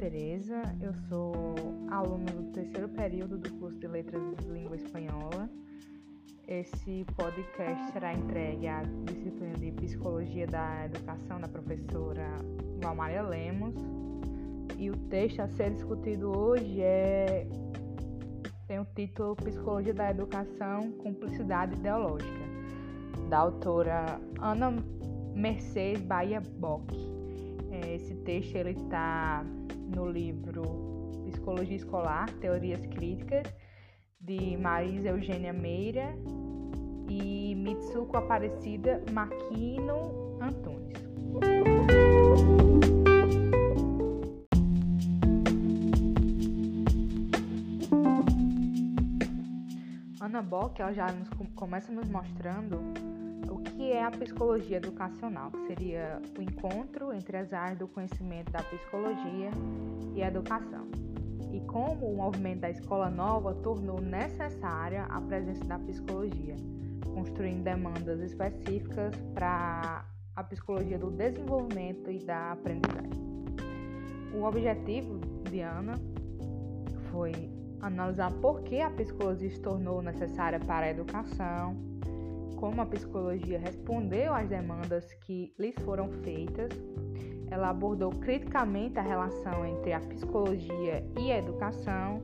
Tereza, eu sou aluna do terceiro período do curso de Letras de Língua Espanhola. Esse podcast será entregue à disciplina de Psicologia da Educação da professora Valmaria Lemos. E o texto a ser discutido hoje é tem o título Psicologia da Educação, Cumplicidade Ideológica, da autora Ana Mercedes Bahia Bock. É, esse texto ele está no livro Psicologia Escolar, Teorias Críticas, de Marisa Eugênia Meira e Mitsuko Aparecida Maquino Antunes. Ana Bock ela já nos, começa nos mostrando que é a psicologia educacional, que seria o encontro entre as áreas do conhecimento da psicologia e a educação. E como o movimento da escola nova tornou necessária a presença da psicologia, construindo demandas específicas para a psicologia do desenvolvimento e da aprendizagem. O objetivo de Ana foi analisar por que a psicologia se tornou necessária para a educação, como a psicologia respondeu às demandas que lhes foram feitas. Ela abordou criticamente a relação entre a psicologia e a educação.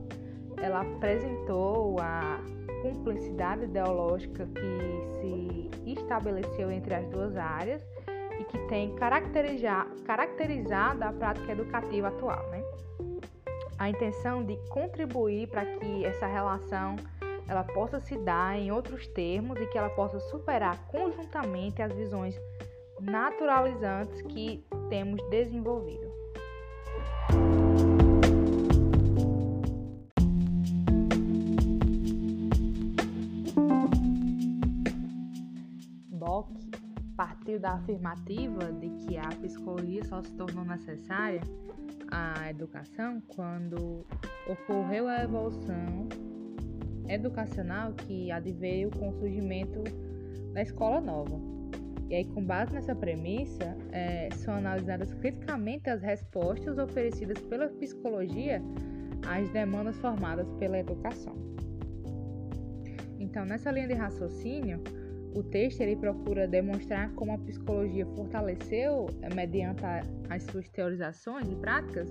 Ela apresentou a cumplicidade ideológica que se estabeleceu entre as duas áreas e que tem caracterizado a prática educativa atual. Né? A intenção de contribuir para que essa relação ela possa se dar em outros termos e que ela possa superar conjuntamente as visões naturalizantes que temos desenvolvido. Bock partiu da afirmativa de que a psicologia só se tornou necessária à educação quando ocorreu a evolução educacional que adveio com o surgimento da escola nova. E aí, com base nessa premissa, é, são analisadas criticamente as respostas oferecidas pela psicologia às demandas formadas pela educação. Então, nessa linha de raciocínio, o texto ele procura demonstrar como a psicologia fortaleceu, é, mediante as suas teorizações e práticas,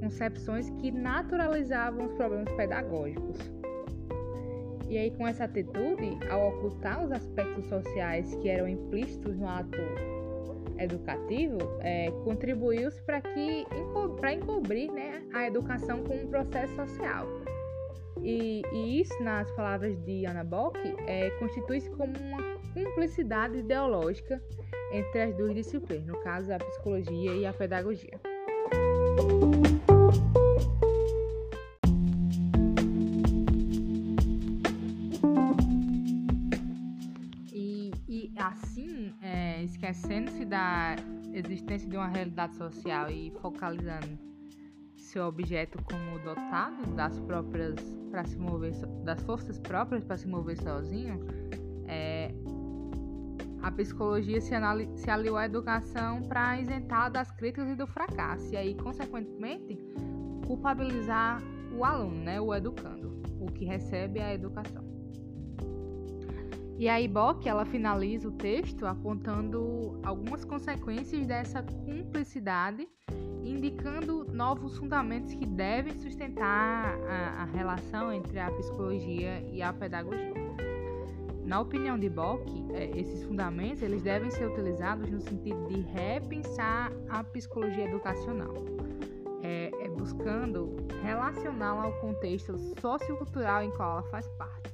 concepções que naturalizavam os problemas pedagógicos, e aí, com essa atitude, ao ocultar os aspectos sociais que eram implícitos no ato educativo, é, contribuiu-se para que para encobrir né, a educação como um processo social. E, e isso, nas palavras de Ana Bock, é, constitui-se como uma cumplicidade ideológica entre as duas disciplinas, no caso a psicologia e a pedagogia. Esquecendo-se da existência de uma realidade social e focalizando seu objeto como dotado das próprias para se mover das forças próprias para se mover sozinho, é, a psicologia se, se aliou à educação para isentar das críticas e do fracasso e aí consequentemente culpabilizar o aluno, né, o educando, o que recebe a educação. E a Bock ela finaliza o texto apontando algumas consequências dessa cumplicidade, indicando novos fundamentos que devem sustentar a, a relação entre a psicologia e a pedagogia. Na opinião de Bock, é, esses fundamentos eles devem ser utilizados no sentido de repensar a psicologia educacional, é, é buscando relacioná-la ao contexto sociocultural em qual ela faz parte.